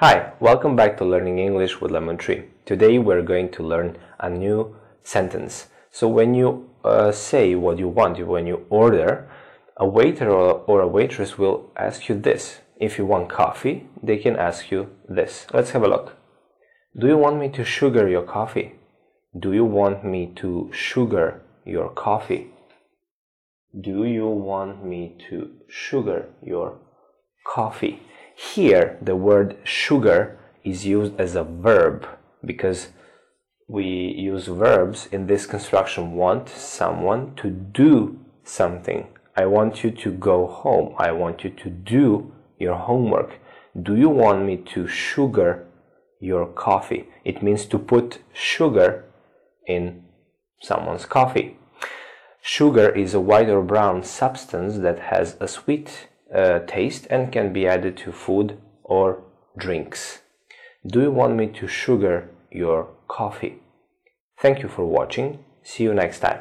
Hi, welcome back to Learning English with Lemon Tree. Today we're going to learn a new sentence. So when you uh, say what you want, when you order, a waiter or, or a waitress will ask you this. If you want coffee, they can ask you this. Let's have a look. Do you want me to sugar your coffee? Do you want me to sugar your coffee? Do you want me to sugar your coffee? Here, the word sugar is used as a verb because we use verbs in this construction want someone to do something. I want you to go home. I want you to do your homework. Do you want me to sugar your coffee? It means to put sugar in someone's coffee. Sugar is a white or brown substance that has a sweet uh, taste and can be added to food or drinks. Do you want me to sugar your coffee? Thank you for watching. See you next time.